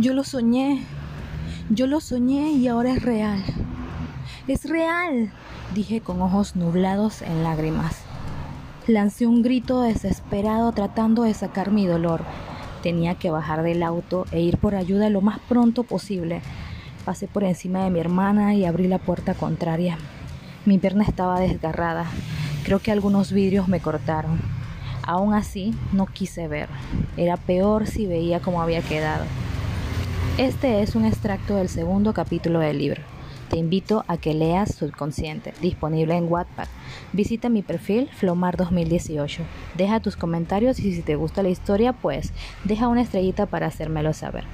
Yo lo soñé. Yo lo soñé y ahora es real. Es real, dije con ojos nublados en lágrimas. Lancé un grito desesperado tratando de sacar mi dolor. Tenía que bajar del auto e ir por ayuda lo más pronto posible. Pasé por encima de mi hermana y abrí la puerta contraria. Mi pierna estaba desgarrada. Creo que algunos vidrios me cortaron. Aún así, no quise ver. Era peor si veía cómo había quedado. Este es un extracto del segundo capítulo del libro. Te invito a que leas Subconsciente, disponible en Wattpad. Visita mi perfil Flomar 2018. Deja tus comentarios y si te gusta la historia, pues deja una estrellita para hacérmelo saber.